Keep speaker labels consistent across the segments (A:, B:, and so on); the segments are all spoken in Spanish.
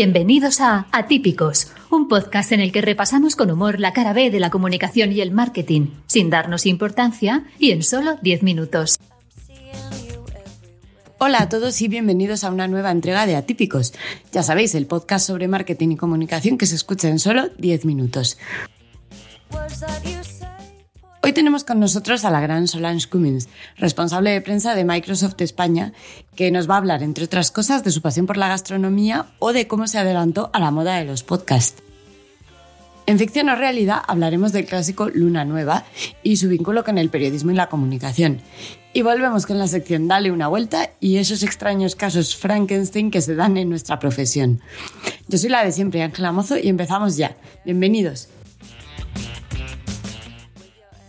A: Bienvenidos a Atípicos, un podcast en el que repasamos con humor la cara B de la comunicación y el marketing, sin darnos importancia y en solo 10 minutos.
B: Hola a todos y bienvenidos a una nueva entrega de Atípicos. Ya sabéis, el podcast sobre marketing y comunicación que se escucha en solo 10 minutos. Hoy tenemos con nosotros a la gran Solange Cummins, responsable de prensa de Microsoft España, que nos va a hablar, entre otras cosas, de su pasión por la gastronomía o de cómo se adelantó a la moda de los podcasts. En ficción o realidad hablaremos del clásico Luna Nueva y su vínculo con el periodismo y la comunicación. Y volvemos con la sección Dale una vuelta y esos extraños casos Frankenstein que se dan en nuestra profesión. Yo soy la de siempre, Ángela Mozo, y empezamos ya. Bienvenidos.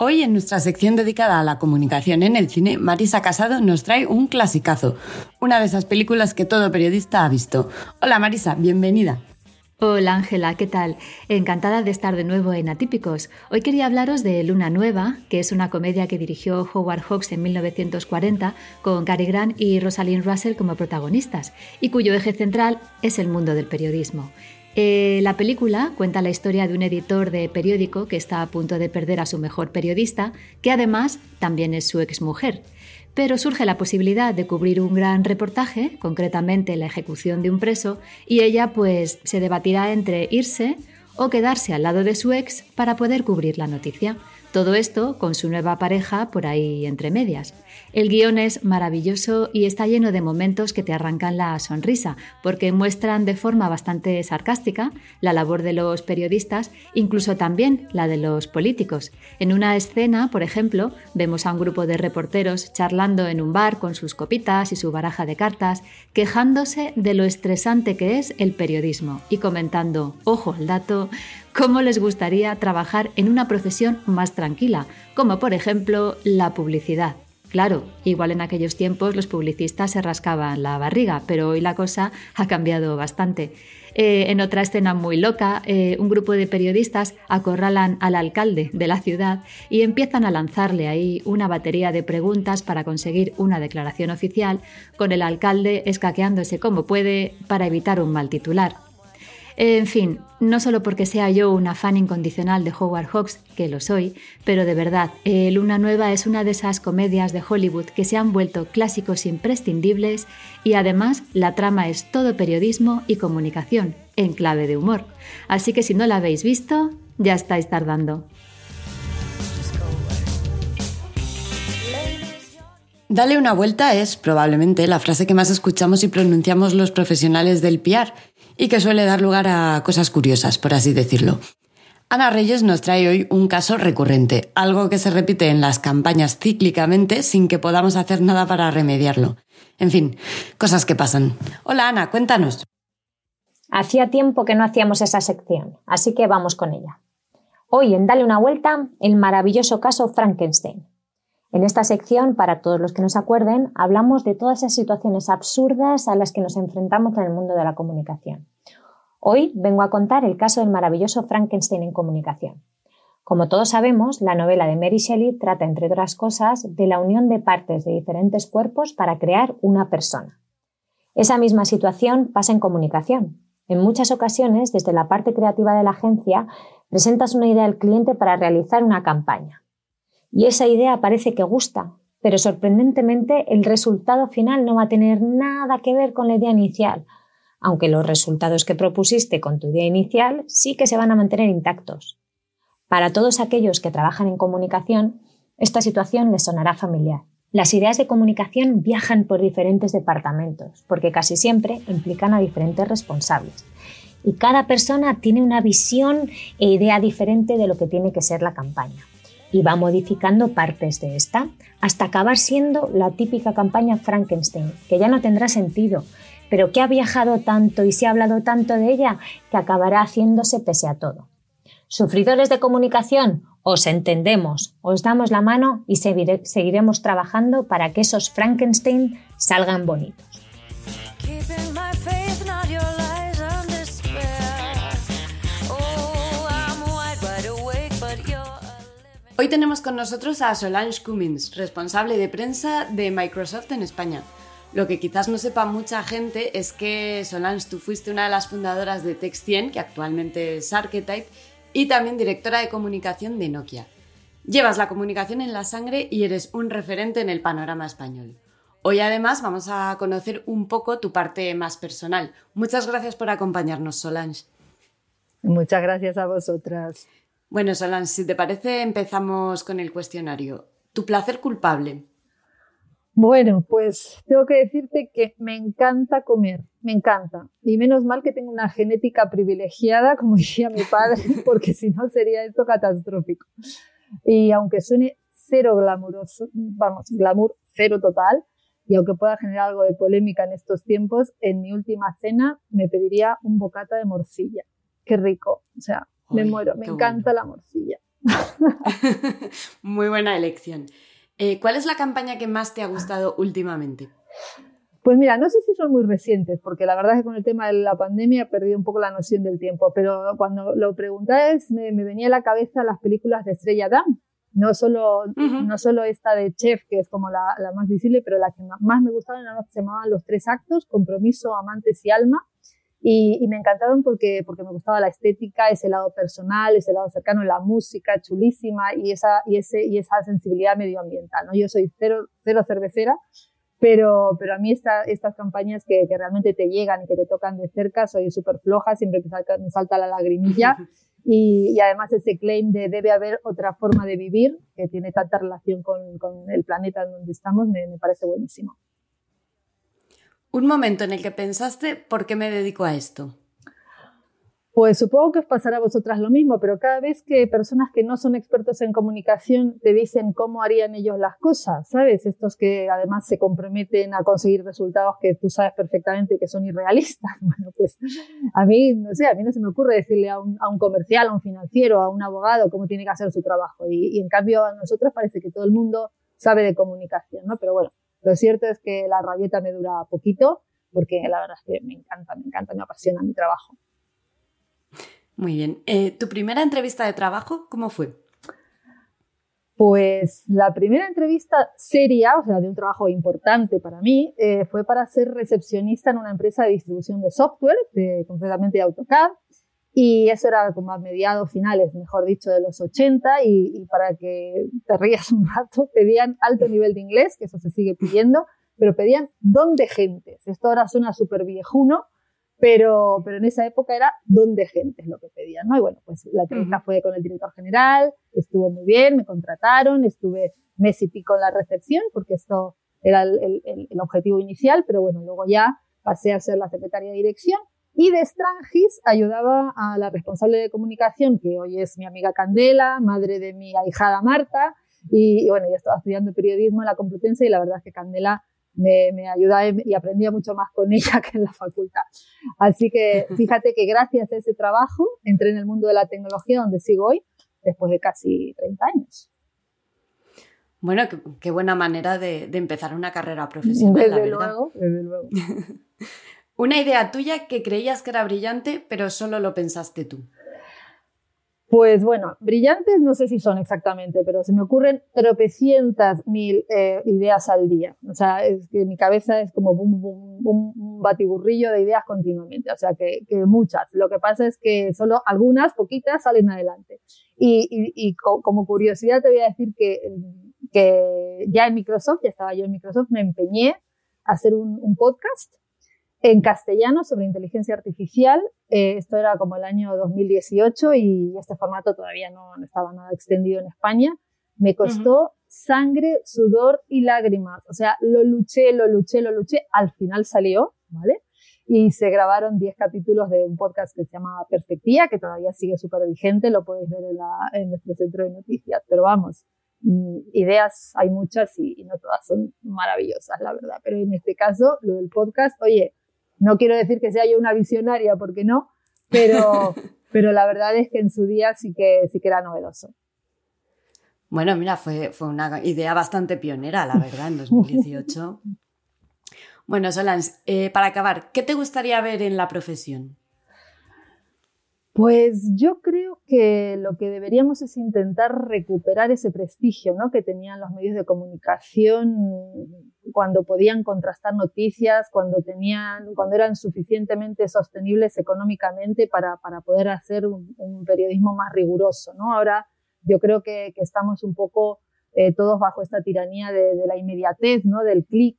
B: Hoy en nuestra sección dedicada a la comunicación en el cine, Marisa Casado nos trae un clasicazo, una de esas películas que todo periodista ha visto. Hola Marisa, bienvenida.
C: Hola Ángela, ¿qué tal? Encantada de estar de nuevo en Atípicos. Hoy quería hablaros de Luna Nueva, que es una comedia que dirigió Howard Hawks en 1940 con Cary Grant y Rosalind Russell como protagonistas, y cuyo eje central es el mundo del periodismo. Eh, la película cuenta la historia de un editor de periódico que está a punto de perder a su mejor periodista, que además también es su exmujer. Pero surge la posibilidad de cubrir un gran reportaje, concretamente la ejecución de un preso, y ella pues se debatirá entre irse o quedarse al lado de su ex para poder cubrir la noticia. Todo esto con su nueva pareja por ahí entre medias. El guion es maravilloso y está lleno de momentos que te arrancan la sonrisa, porque muestran de forma bastante sarcástica la labor de los periodistas, incluso también la de los políticos. En una escena, por ejemplo, vemos a un grupo de reporteros charlando en un bar con sus copitas y su baraja de cartas, quejándose de lo estresante que es el periodismo y comentando, ojo al dato, cómo les gustaría trabajar en una profesión más tranquila, como por ejemplo la publicidad. Claro, igual en aquellos tiempos los publicistas se rascaban la barriga, pero hoy la cosa ha cambiado bastante. Eh, en otra escena muy loca, eh, un grupo de periodistas acorralan al alcalde de la ciudad y empiezan a lanzarle ahí una batería de preguntas para conseguir una declaración oficial, con el alcalde escaqueándose como puede para evitar un mal titular. En fin, no solo porque sea yo una fan incondicional de Howard Hawks, que lo soy, pero de verdad, eh, Luna Nueva es una de esas comedias de Hollywood que se han vuelto clásicos imprescindibles y además la trama es todo periodismo y comunicación, en clave de humor. Así que si no la habéis visto, ya estáis tardando.
B: Dale una vuelta es probablemente la frase que más escuchamos y pronunciamos los profesionales del PR y que suele dar lugar a cosas curiosas, por así decirlo. Ana Reyes nos trae hoy un caso recurrente, algo que se repite en las campañas cíclicamente sin que podamos hacer nada para remediarlo. En fin, cosas que pasan. Hola Ana, cuéntanos.
D: Hacía tiempo que no hacíamos esa sección, así que vamos con ella. Hoy en Dale una vuelta, el maravilloso caso Frankenstein. En esta sección, para todos los que nos acuerden, hablamos de todas esas situaciones absurdas a las que nos enfrentamos en el mundo de la comunicación. Hoy vengo a contar el caso del maravilloso Frankenstein en comunicación. Como todos sabemos, la novela de Mary Shelley trata, entre otras cosas, de la unión de partes de diferentes cuerpos para crear una persona. Esa misma situación pasa en comunicación. En muchas ocasiones, desde la parte creativa de la agencia, presentas una idea al cliente para realizar una campaña y esa idea parece que gusta, pero sorprendentemente el resultado final no va a tener nada que ver con la idea inicial, aunque los resultados que propusiste con tu idea inicial sí que se van a mantener intactos. Para todos aquellos que trabajan en comunicación, esta situación les sonará familiar. Las ideas de comunicación viajan por diferentes departamentos, porque casi siempre implican a diferentes responsables. Y cada persona tiene una visión e idea diferente de lo que tiene que ser la campaña y va modificando partes de esta hasta acabar siendo la típica campaña Frankenstein, que ya no tendrá sentido, pero que ha viajado tanto y se ha hablado tanto de ella que acabará haciéndose pese a todo. Sufridores de comunicación, os entendemos, os damos la mano y seguiremos trabajando para que esos Frankenstein salgan bonitos.
B: Hoy tenemos con nosotros a Solange Cummins, responsable de prensa de Microsoft en España. Lo que quizás no sepa mucha gente es que Solange, tú fuiste una de las fundadoras de Text100, que actualmente es Archetype, y también directora de comunicación de Nokia. Llevas la comunicación en la sangre y eres un referente en el panorama español. Hoy además vamos a conocer un poco tu parte más personal. Muchas gracias por acompañarnos, Solange.
E: Muchas gracias a vosotras.
B: Bueno, Solange, si te parece, empezamos con el cuestionario. ¿Tu placer culpable?
E: Bueno, pues tengo que decirte que me encanta comer, me encanta. Y menos mal que tengo una genética privilegiada, como decía mi padre, porque si no sería esto catastrófico. Y aunque suene cero glamuroso, vamos, glamour cero total, y aunque pueda generar algo de polémica en estos tiempos, en mi última cena me pediría un bocata de morcilla. Qué rico. O sea, me muero. Me encanta la morcilla.
B: Muy buena elección. Eh, ¿Cuál es la campaña que más te ha gustado últimamente?
E: Pues mira, no sé si son muy recientes, porque la verdad es que con el tema de la pandemia he perdido un poco la noción del tiempo, pero cuando lo preguntáis me, me venía a la cabeza las películas de Estrella Damm, no solo, no solo esta de Chef, que es como la, la más visible, pero la que más me gustaba era la que se llamaban Los Tres Actos, Compromiso, Amantes y Alma. Y, y, me encantaron porque, porque me gustaba la estética, ese lado personal, ese lado cercano, la música chulísima y esa, y ese, y esa sensibilidad medioambiental. ¿no? Yo soy cero, cero cervecera, pero, pero a mí esta, estas campañas que, que, realmente te llegan y que te tocan de cerca, soy súper floja, siempre me salta, me salta la lagrimilla. Y, y, además ese claim de debe haber otra forma de vivir que tiene tanta relación con, con el planeta en donde estamos me, me, parece buenísimo.
B: Un momento en el que pensaste, ¿por qué me dedico a esto?
E: Pues supongo que os pasará a vosotras lo mismo, pero cada vez que personas que no son expertos en comunicación te dicen cómo harían ellos las cosas, ¿sabes? Estos que además se comprometen a conseguir resultados que tú sabes perfectamente que son irrealistas. Bueno, pues a mí, no sé, a mí no se me ocurre decirle a un, a un comercial, a un financiero, a un abogado cómo tiene que hacer su trabajo. Y, y en cambio a nosotros parece que todo el mundo sabe de comunicación, ¿no? Pero bueno, lo cierto es que la rabieta me dura poquito porque la verdad es que me encanta, me encanta, me apasiona mi trabajo.
B: Muy bien. Eh, ¿Tu primera entrevista de trabajo cómo fue?
E: Pues la primera entrevista seria, o sea, de un trabajo importante para mí, eh, fue para ser recepcionista en una empresa de distribución de software, de, concretamente AutoCAD. Y eso era como a mediados finales, mejor dicho, de los 80. Y, y para que te rías un rato, pedían alto nivel de inglés, que eso se sigue pidiendo, pero pedían don de gentes. Esto ahora suena súper viejuno, pero, pero en esa época era don de gente es lo que pedían, ¿no? Y bueno, pues la entrevista uh -huh. fue con el director general, estuvo muy bien, me contrataron, estuve mes y pico en la recepción, porque esto era el, el, el, objetivo inicial, pero bueno, luego ya pasé a ser la secretaria de dirección y de Strangis ayudaba a la responsable de comunicación, que hoy es mi amiga Candela, madre de mi ahijada Marta, y, y bueno, yo estaba estudiando periodismo en la Complutense y la verdad es que Candela me, me ayudaba y aprendía mucho más con ella que en la facultad. Así que fíjate que gracias a ese trabajo entré en el mundo de la tecnología donde sigo hoy, después de casi 30 años.
B: Bueno, qué, buena manera de, de, empezar una carrera profesional.
E: Desde
B: la
E: luego, desde luego.
B: una idea tuya que creías que era brillante, pero solo lo pensaste tú.
E: Pues bueno, brillantes no sé si son exactamente, pero se me ocurren tropecientas mil eh, ideas al día. O sea, es que mi cabeza es como un, batiburrillo de ideas continuamente. O sea, que, muchas. Lo que pasa es que solo algunas, poquitas, salen adelante. Y, y, y co como curiosidad te voy a decir que, ya en Microsoft, ya estaba yo en Microsoft, me empeñé a hacer un podcast en castellano sobre inteligencia artificial. Eh, esto era como el año 2018 y este formato todavía no, no estaba nada extendido en España. Me costó uh -huh. sangre, sudor y lágrimas. O sea, lo luché, lo luché, lo luché. Al final salió, ¿vale? Y se grabaron 10 capítulos de un podcast que se llama Perspectiva, que todavía sigue súper vigente, lo podéis ver en, la, en nuestro centro de noticias. Pero vamos, mm, ideas hay muchas y, y no todas son maravillosas, la verdad. Pero en este caso, lo del podcast, oye, no quiero decir que sea yo una visionaria, porque no, pero, pero la verdad es que en su día sí que, sí que era novedoso.
B: Bueno, mira, fue, fue una idea bastante pionera, la verdad, en 2018. bueno, Solange, eh, para acabar, ¿qué te gustaría ver en la profesión?
E: Pues yo creo que lo que deberíamos es intentar recuperar ese prestigio ¿no? que tenían los medios de comunicación cuando podían contrastar noticias, cuando tenían, cuando eran suficientemente sostenibles económicamente para, para poder hacer un, periodismo más riguroso, ¿no? Ahora yo creo que, que estamos un poco eh, todos bajo esta tiranía de, de la inmediatez, ¿no? Del clic,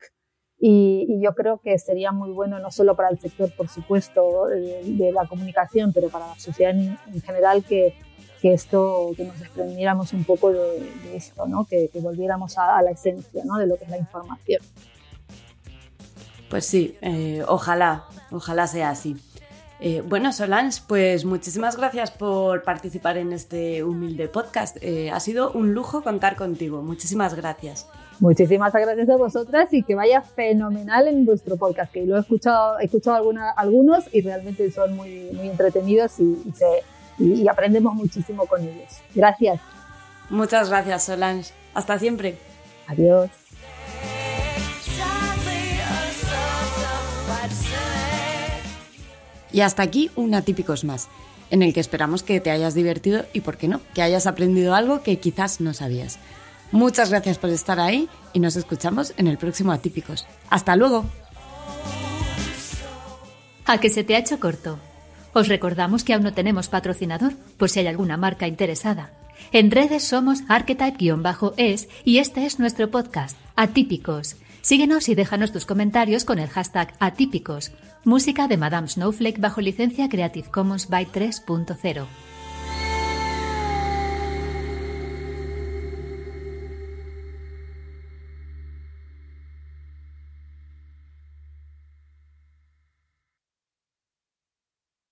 E: y, y, yo creo que sería muy bueno no solo para el sector, por supuesto, de, de la comunicación, pero para la sociedad en, en general que, que esto, que nos desprendiéramos un poco de, de esto, ¿no? que, que volviéramos a, a, la esencia ¿no? de lo que es la información.
B: Pues sí, eh, ojalá, ojalá sea así. Eh, bueno, Solange, pues muchísimas gracias por participar en este humilde podcast. Eh, ha sido un lujo contar contigo. Muchísimas gracias.
E: Muchísimas gracias a vosotras y que vaya fenomenal en vuestro podcast, que lo he escuchado, he escuchado alguna, algunos y realmente son muy, muy entretenidos y, y, se, y, y aprendemos muchísimo con ellos. Gracias.
B: Muchas gracias, Solange. Hasta siempre.
E: Adiós.
B: Y hasta aquí un Atípicos más, en el que esperamos que te hayas divertido y, por qué no, que hayas aprendido algo que quizás no sabías. Muchas gracias por estar ahí y nos escuchamos en el próximo Atípicos. ¡Hasta luego!
C: A que se te ha hecho corto. Os recordamos que aún no tenemos patrocinador, por si hay alguna marca interesada. En redes somos archetype-es y este es nuestro podcast, Atípicos. Síguenos y déjanos tus comentarios con el hashtag Atípicos. Música de Madame Snowflake bajo licencia Creative Commons by 3.0.